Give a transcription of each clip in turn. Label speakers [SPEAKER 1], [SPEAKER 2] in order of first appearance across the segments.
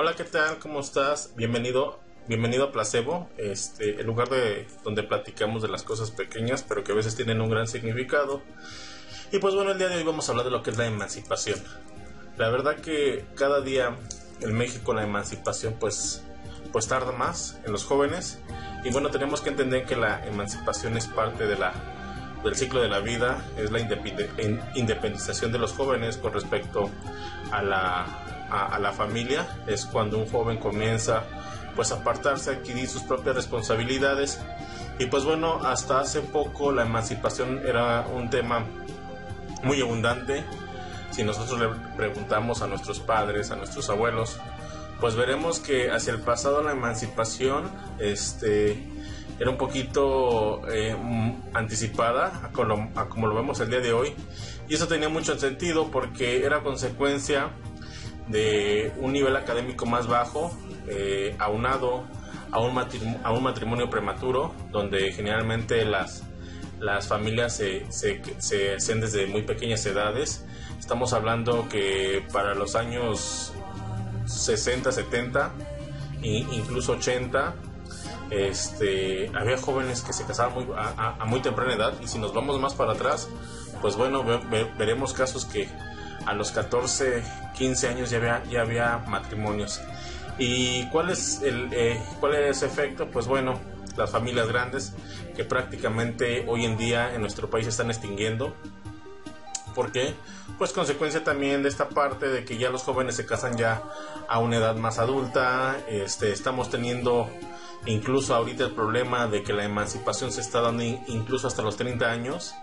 [SPEAKER 1] Hola, ¿qué tal? ¿Cómo estás? Bienvenido, bienvenido a Placebo, este, el lugar de donde platicamos de las cosas pequeñas, pero que a veces tienen un gran significado. Y pues bueno, el día de hoy vamos a hablar de lo que es la emancipación. La verdad que cada día en México la emancipación pues pues tarda más en los jóvenes y bueno tenemos que entender que la emancipación es parte de la del ciclo de la vida es la independización de los jóvenes con respecto a la, a, la familia es cuando un joven comienza pues a apartarse adquirir sus propias responsabilidades y pues bueno hasta hace poco la emancipación era un tema muy abundante si nosotros le preguntamos a nuestros padres a nuestros abuelos pues veremos que hacia el pasado la emancipación este, era un poquito eh, anticipada a como, lo, vemos el día de hoy. Y eso tenía mucho sentido porque era consecuencia de un nivel académico más bajo, eh, aunado a un, matrimonio, a un matrimonio prematuro, donde generalmente las, las familias se, se, se hacen desde muy pequeñas edades. Estamos hablando que para los años 60, 70 e incluso 80, este, había jóvenes que se casaban muy, a, muy temprana edad y si nos vamos más para atrás, pues bueno, veremos casos que a los 14, 15 años ya había, ya había matrimonios. ¿Y cuál es, el, eh, cuál es el efecto? Pues bueno, las familias grandes que prácticamente hoy en día en nuestro país se están extinguiendo ¿Por qué? Pues consecuencia también de esta parte de que ya los jóvenes se casan ya a una edad más adulta, este, estamos teniendo incluso ahorita el problema de que la emancipación se está dando incluso hasta los 30 años,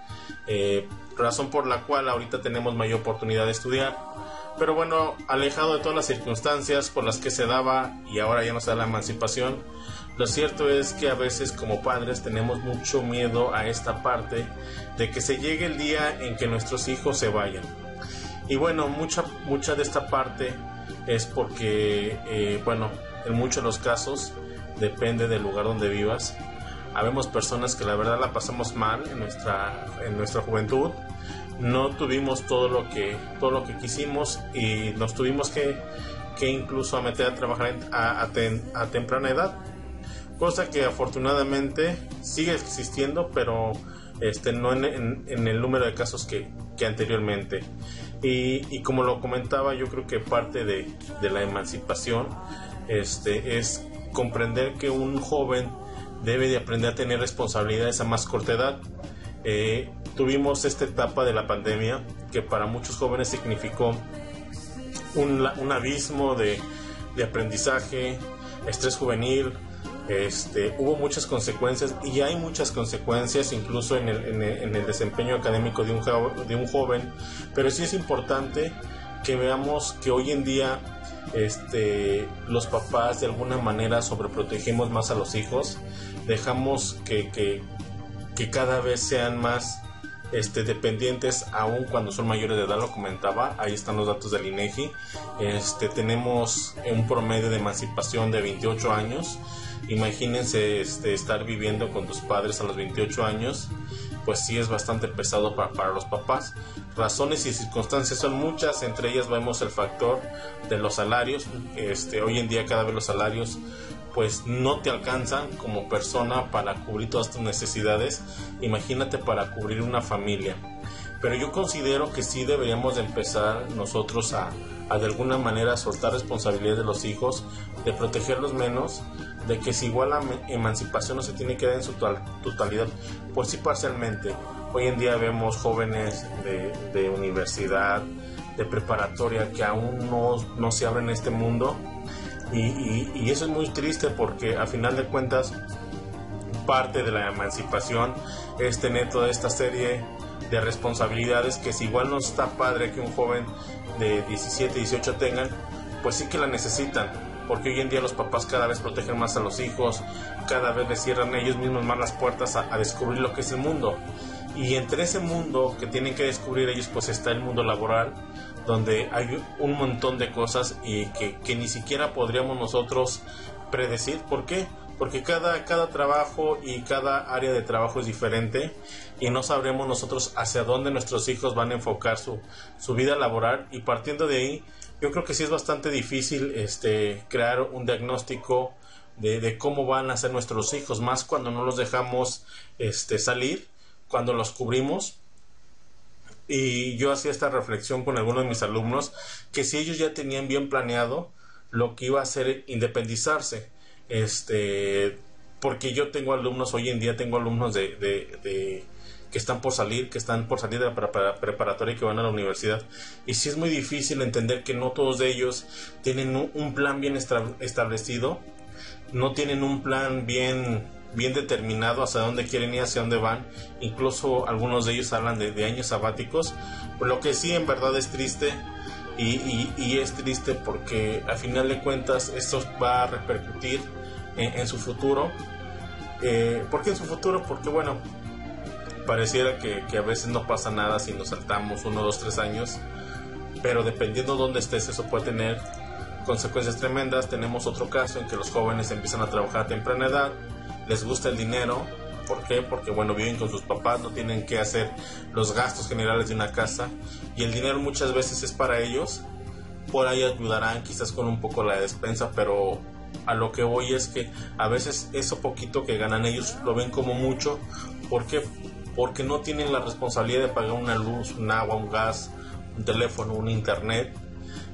[SPEAKER 1] eh, razón por la cual ahorita tenemos mayor oportunidad de estudiar. Pero bueno, alejado de todas las circunstancias por las que se daba y ahora ya no se da la emancipación, lo cierto es que a veces como padres tenemos mucho miedo a esta parte de que se llegue el día en que nuestros hijos se vayan. Y bueno, mucha, mucha de esta parte es porque, eh, bueno, en muchos de los casos depende del lugar donde vivas. Habemos personas que la verdad la pasamos mal en nuestra, en nuestra juventud. No tuvimos todo lo que, todo lo que quisimos y nos tuvimos que, que incluso a meter a trabajar a, a temprana edad cosa que afortunadamente sigue existiendo, pero este, no en, el número de casos que, anteriormente. Y, como lo comentaba, yo creo que parte de, la emancipación este, es comprender que un joven debe de aprender a tener responsabilidades a más corta edad. Eh, tuvimos esta etapa de la pandemia que para muchos jóvenes significó un, un abismo de, de aprendizaje, estrés juvenil, este, hubo muchas consecuencias y hay muchas consecuencias incluso en el, desempeño académico de un, de un joven, pero sí es importante que veamos que hoy en día este, los papás de alguna manera sobreprotegemos más a los hijos, dejamos que, que, cada vez sean más este, dependientes aún cuando son mayores de edad, lo comentaba, ahí están los datos del INEGI, este, tenemos un promedio de emancipación de 28 años, imagínense este, estar viviendo con tus padres a los 28 años, pues sí es bastante pesado para, para los papás. Razones y circunstancias son muchas, entre ellas vemos el factor de los salarios, este, hoy en día cada vez los salarios pues no te alcanzan como persona para cubrir todas tus necesidades, imagínate para cubrir una familia. Pero yo considero que sí deberíamos de empezar nosotros a, de alguna manera soltar responsabilidad de los hijos, de protegerlos menos, de que si igual la emancipación no se tiene que dar en su totalidad, pues sí parcialmente. Hoy en día vemos jóvenes de, universidad, de preparatoria que aún no, no se abren en este mundo y, eso es muy triste porque a final de cuentas parte de la emancipación es tener toda esta serie de responsabilidades que si igual no está padre que un joven de 17, 18 tengan, pues sí que la necesitan, porque hoy en día los papás cada vez protegen más a los hijos, cada vez les cierran ellos mismos más las puertas a, a descubrir lo que es el mundo. Y entre ese mundo que tienen que descubrir ellos, pues está el mundo laboral, donde hay un montón de cosas y que, ni siquiera podríamos nosotros predecir. ¿Por qué? Porque cada, cada trabajo y cada área de trabajo es diferente y no sabremos nosotros hacia dónde nuestros hijos van a enfocar su, su vida laboral y partiendo de ahí yo creo que sí es bastante difícil este, crear un diagnóstico de, cómo van a ser nuestros hijos, más cuando no los dejamos este, salir, cuando los cubrimos. Y yo hacía esta reflexión con algunos de mis alumnos, que si ellos ya tenían bien planeado lo que iba a ser independizarse, este, porque yo tengo alumnos, hoy en día tengo alumnos de, de, que están por salir, que están por salir de la preparatoria y que van a la universidad. Y sí es muy difícil entender que no todos de ellos tienen un, plan bien establecido, no tienen un plan bien bien determinado hacia dónde quieren ir, hacia dónde van. Incluso algunos de ellos hablan de, años sabáticos. lo que sí en verdad es triste y, es triste porque a final de cuentas esto va a repercutir en, su futuro. Eh, ¿Por qué en su futuro? Porque bueno, pareciera que, a veces no pasa nada si nos saltamos uno, dos, tres años, pero dependiendo dónde estés eso puede tener consecuencias tremendas. Tenemos otro caso en que los jóvenes empiezan a trabajar a temprana edad, les gusta el dinero, ¿Por qué? Porque bueno, viven con sus papás, no tienen que hacer los gastos generales de una casa y el dinero muchas veces es para ellos. Por ahí ayudarán quizás con un poco la despensa, pero a lo que voy es que a veces eso poquito que ganan ellos lo ven como mucho. ¿Por qué? Porque no tienen la responsabilidad de pagar una luz, un agua, un gas, un teléfono, un internet.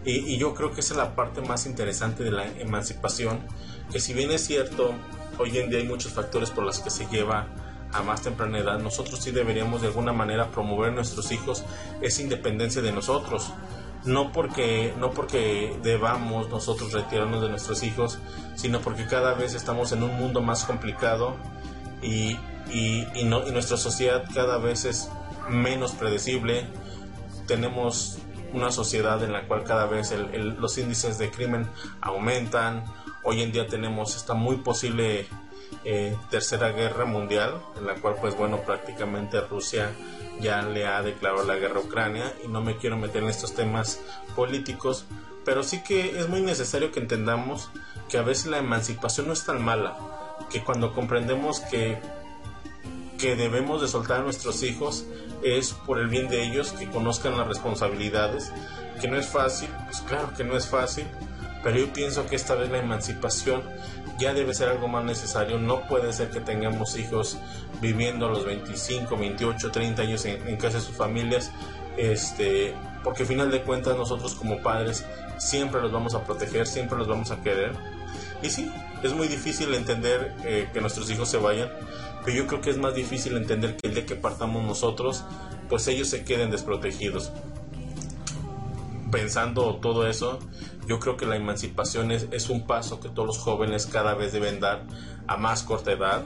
[SPEAKER 1] Y, y yo creo que esa es la parte más interesante de la emancipación, que si bien es cierto, hoy en día hay muchos factores por los que se lleva a más temprana edad, nosotros sí deberíamos de alguna manera promover a nuestros hijos esa independencia de nosotros. No porque, no porque debamos nosotros retirarnos de nuestros hijos, sino porque cada vez estamos en un mundo más complicado y, y, y, no, y nuestra sociedad cada vez es menos predecible. Tenemos una sociedad en la cual cada vez los índices de crimen aumentan, Hoy en día tenemos esta muy posible eh, tercera guerra mundial, en la cual pues bueno prácticamente Rusia ya le ha declarado la guerra a Ucrania y no me quiero meter en estos temas políticos, pero sí que es muy necesario que entendamos que a veces la emancipación no es tan mala, que cuando comprendemos que que debemos de soltar a nuestros hijos es por el bien de ellos, que conozcan las responsabilidades, que no es fácil, pues claro que no es fácil, pero yo pienso que esta vez la emancipación ya debe ser algo más necesario. No puede ser que tengamos hijos viviendo a los 25, 28, 30 años en, casa de sus familias, este, porque al final de cuentas nosotros como padres siempre los vamos a proteger, siempre los vamos a querer. Y sí, es muy difícil entender eh, que nuestros hijos se vayan, pero yo creo que es más difícil entender que el día que partamos nosotros, pues ellos se queden desprotegidos. Pensando todo eso, yo creo que la emancipación es, un paso que todos los jóvenes cada vez deben dar a más corta edad.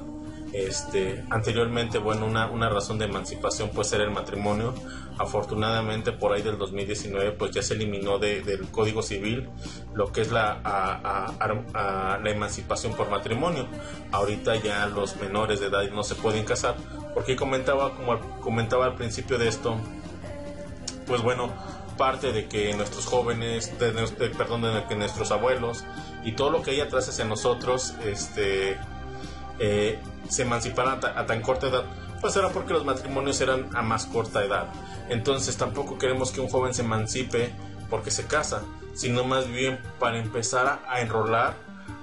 [SPEAKER 1] Este, anteriormente, bueno, una, una razón de emancipación puede ser el matrimonio. Afortunadamente, por ahí del 2019, pues ya se eliminó de, del Código Civil lo que es la, la emancipación por matrimonio. Ahorita ya los menores de edad no se pueden casar, porque comentaba, como comentaba al principio de esto, pues bueno, parte de que nuestros jóvenes, de, perdón, de que nuestros abuelos y todo lo que hay atrás hacia nosotros este, eh, se emanciparan a, tan corta edad, pues era porque los matrimonios eran a más corta edad. Entonces tampoco queremos que un joven se emancipe porque se casa, sino más bien para empezar a, enrolar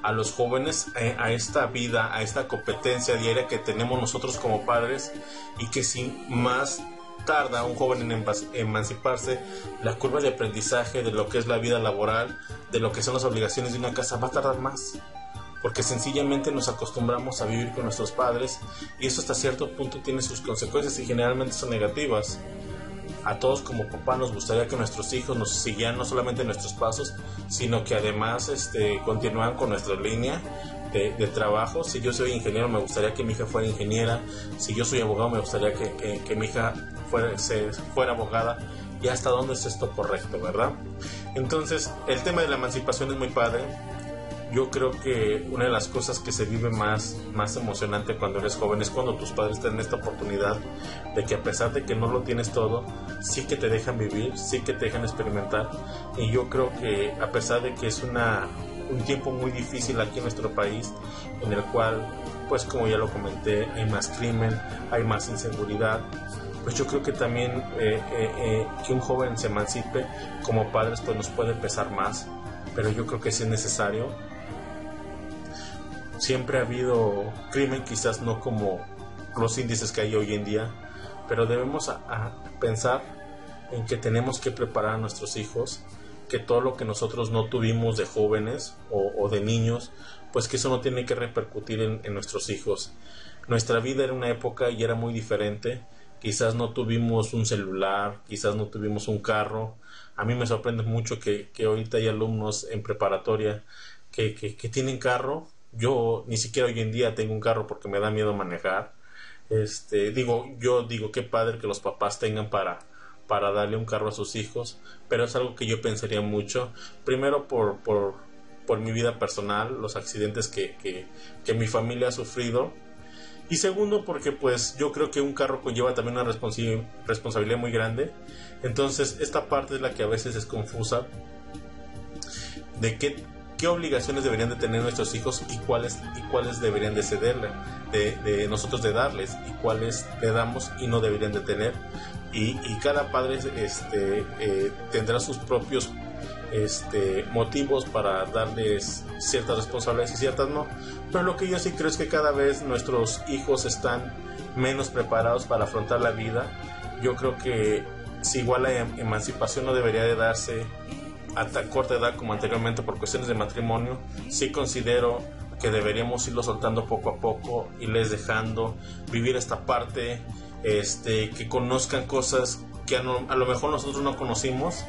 [SPEAKER 1] a los jóvenes eh, a, esta vida, a esta competencia diaria que tenemos nosotros como padres y que sin más tarda un joven en emanciparse, la curva de aprendizaje de lo que es la vida laboral, de lo que son las obligaciones de una casa, va a tardar más. Porque sencillamente nos acostumbramos a vivir con nuestros padres y eso hasta cierto punto tiene sus consecuencias y generalmente son negativas. A todos como papá nos gustaría que nuestros hijos nos siguieran no solamente nuestros pasos, sino que además este, con nuestra línea de, trabajo. Si yo soy ingeniero, me gustaría que mi hija fuera ingeniera. Si yo soy abogado, me gustaría que, que mi hija fuera, se, fuera abogada y hasta dónde es esto correcto, ¿verdad? Entonces, el tema de la emancipación es muy padre. Yo creo que una de las cosas que se vive más, más emocionante cuando eres joven es cuando tus padres tienen esta oportunidad de que a pesar de que no lo tienes todo, sí que te dejan vivir, sí que te dejan experimentar. Y yo creo que a pesar de que es una, un tiempo muy difícil aquí en nuestro país, en el cual, pues como ya lo comenté, hay más crimen, hay más inseguridad. Pues yo creo que también eh, eh, eh, que un joven se emancipe como padres pues nos puede pesar más, pero yo creo que sí es necesario. Siempre ha habido crimen, quizás no como los índices que hay hoy en día, pero debemos a pensar en que tenemos que preparar a nuestros hijos que todo lo que nosotros no tuvimos de jóvenes o, de niños, pues que eso no tiene que repercutir en, nuestros hijos. Nuestra vida era una época y era muy diferente. Quizás no tuvimos un celular, quizás no tuvimos un carro. A mí me sorprende mucho que, que ahorita hay alumnos en preparatoria que, que, que tienen carro. Yo ni siquiera hoy en día tengo un carro porque me da miedo manejar. Este, digo, yo digo qué padre que los papás tengan para, para darle un carro a sus hijos, pero es algo que yo pensaría mucho, primero por, por, por mi vida personal, los accidentes que, que, que, mi familia ha sufrido, y segundo porque pues yo creo que un carro conlleva también una responsabilidad muy grande, entonces esta parte es la que a veces es confusa de qué, qué obligaciones deberían de tener nuestros hijos y cuáles, y cuáles deberían de cederle, de, de nosotros de darles y cuáles le damos y no deberían de tener y, cada padre este, eh, tendrá sus propios este, motivos para darles ciertas responsabilidades y ciertas no. Pero lo que yo sí creo es que cada vez nuestros hijos están menos preparados para afrontar la vida. Yo creo que si igual la em, emancipación no debería de darse a tan corta edad como anteriormente por cuestiones de matrimonio, sí considero que deberíamos irlo soltando poco a poco, irles dejando vivir esta parte este, que conozcan cosas que a, lo mejor nosotros no conocimos,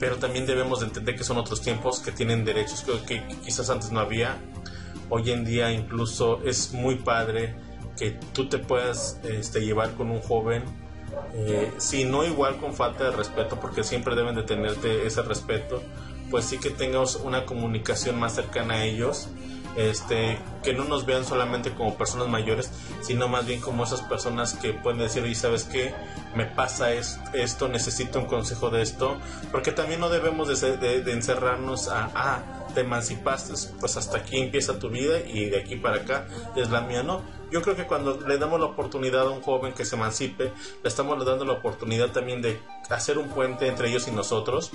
[SPEAKER 1] pero también debemos de entender que son otros tiempos que tienen derechos que, quizás antes no había. Hoy en día incluso es muy padre que tú te puedas este, llevar con un joven, eh, si no igual con falta de respeto, porque siempre deben de tenerte ese respeto, pues sí que tengas una comunicación más cercana a ellos este, que no nos vean solamente como personas mayores, sino más bien como esas personas que pueden decir, y sabes qué, me pasa esto, necesito un consejo de esto, porque también no debemos de, encerrarnos a, ah, te emancipaste, pues hasta aquí empieza tu vida y de aquí para acá es la mía, no. Yo creo que cuando le damos la oportunidad a un joven que se emancipe, le estamos dando la oportunidad también de hacer un puente entre ellos y nosotros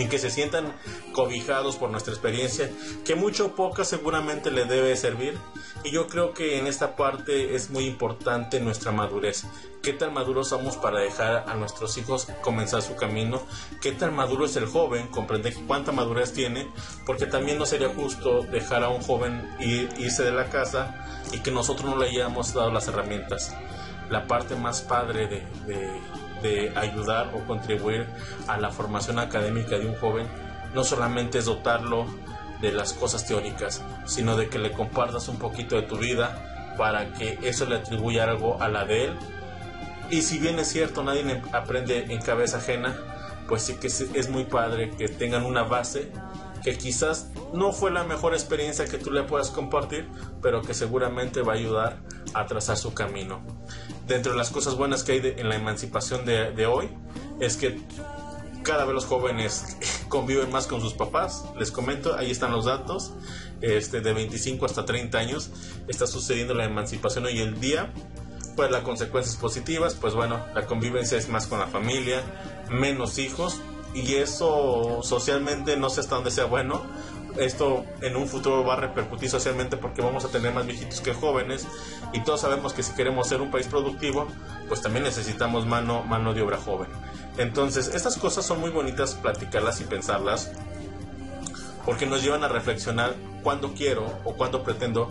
[SPEAKER 1] y que se sientan cobijados por nuestra experiencia, que mucho o poca seguramente le debe servir. Y yo creo que en esta parte es muy importante nuestra madurez. ¿Qué tan maduros somos para dejar a nuestros hijos comenzar su camino? ¿Qué tan maduro es el joven? Comprender cuánta madurez tiene, porque también no sería justo dejar a un joven irse de la casa y que nosotros no le hayamos dado las herramientas. La parte más padre de ayudar o contribuir a la formación académica de un joven no solamente es dotarlo de las cosas teóricas, sino de que le compartas un poquito de tu vida para que eso le atribuya algo a la de él. Y si bien es cierto, nadie aprende en cabeza ajena, pues sí que es muy padre que tengan una base que quizás no fue la mejor experiencia que tú le puedas compartir, pero que seguramente va a ayudar a trazar su camino. Dentro de las cosas buenas que hay en la emancipación de, hoy es que cada vez los jóvenes conviven más con sus papás. Les comento, ahí están los datos. Este, de 25 hasta 30 años está sucediendo la emancipación hoy en día. Pues las consecuencias positivas, pues bueno, la convivencia es más con la familia, menos hijos, y eso socialmente no sé hasta dónde sea bueno. Esto en un futuro va a repercutir socialmente porque vamos a tener más viejitos que jóvenes y todos sabemos que si queremos ser un país productivo, pues también necesitamos mano, mano de obra joven. Entonces, estas cosas son muy bonitas platicarlas y pensarlas porque nos llevan a reflexionar cuándo quiero o cuándo pretendo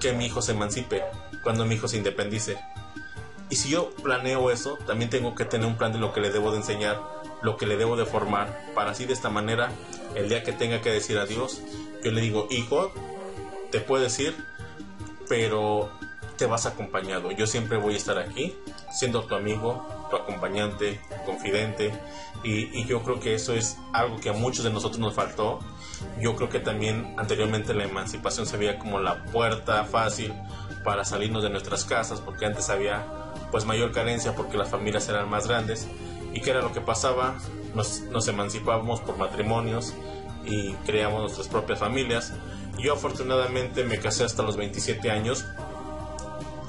[SPEAKER 1] que mi hijo se emancipe, cuando mi hijo se independice. Y si yo planeo eso, también tengo que tener un plan de lo que le debo de enseñar lo que le debo de formar para así de esta manera el día que tenga que decir adiós yo le digo hijo te puedo decir pero te vas acompañado. Yo siempre voy a estar aquí siendo tu amigo tu acompañante confidente y, yo creo que eso es algo que a muchos de nosotros nos faltó. Yo creo que también anteriormente la emancipación se veía como la puerta fácil para salirnos de nuestras casas porque antes había pues mayor carencia porque las familias eran más grandes ¿Y qué era lo que pasaba? Nos, emancipábamos por matrimonios y creamos nuestras propias familias. Yo afortunadamente me casé hasta los 27 años.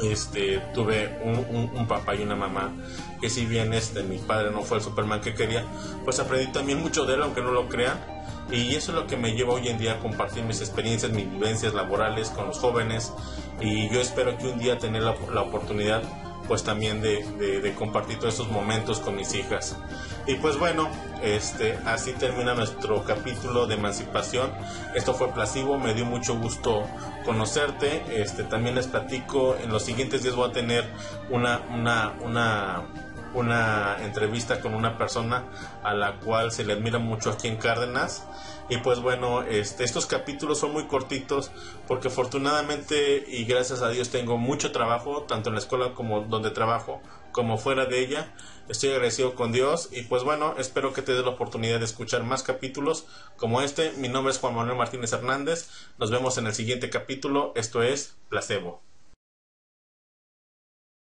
[SPEAKER 1] Este, tuve un, papá y una mamá que si bien este, mi padre no fue el Superman que quería, pues aprendí también mucho de él, aunque no lo crean. Y eso es lo que me lleva hoy en día a compartir mis experiencias, mis vivencias laborales con los jóvenes. Y yo espero que un día tener la oportunidad pues también de, de, compartir todos estos momentos con mis hijas. Y pues bueno, este, así termina nuestro capítulo de emancipación. Esto fue Plasivo, me dio mucho gusto conocerte. Este, también les platico, en los siguientes días voy a tener una, una, una una entrevista con una persona a la cual se le admira mucho aquí en Cárdenas y pues bueno, este, estos capítulos son muy cortitos porque afortunadamente y gracias a Dios tengo mucho trabajo, tanto en la escuela como donde trabajo, como fuera de ella. Estoy agradecido con Dios y pues bueno, espero que te dé la oportunidad de escuchar más capítulos como este. Mi nombre es Juan Manuel Martínez Hernández. Nos vemos en el siguiente capítulo. Esto es Placebo.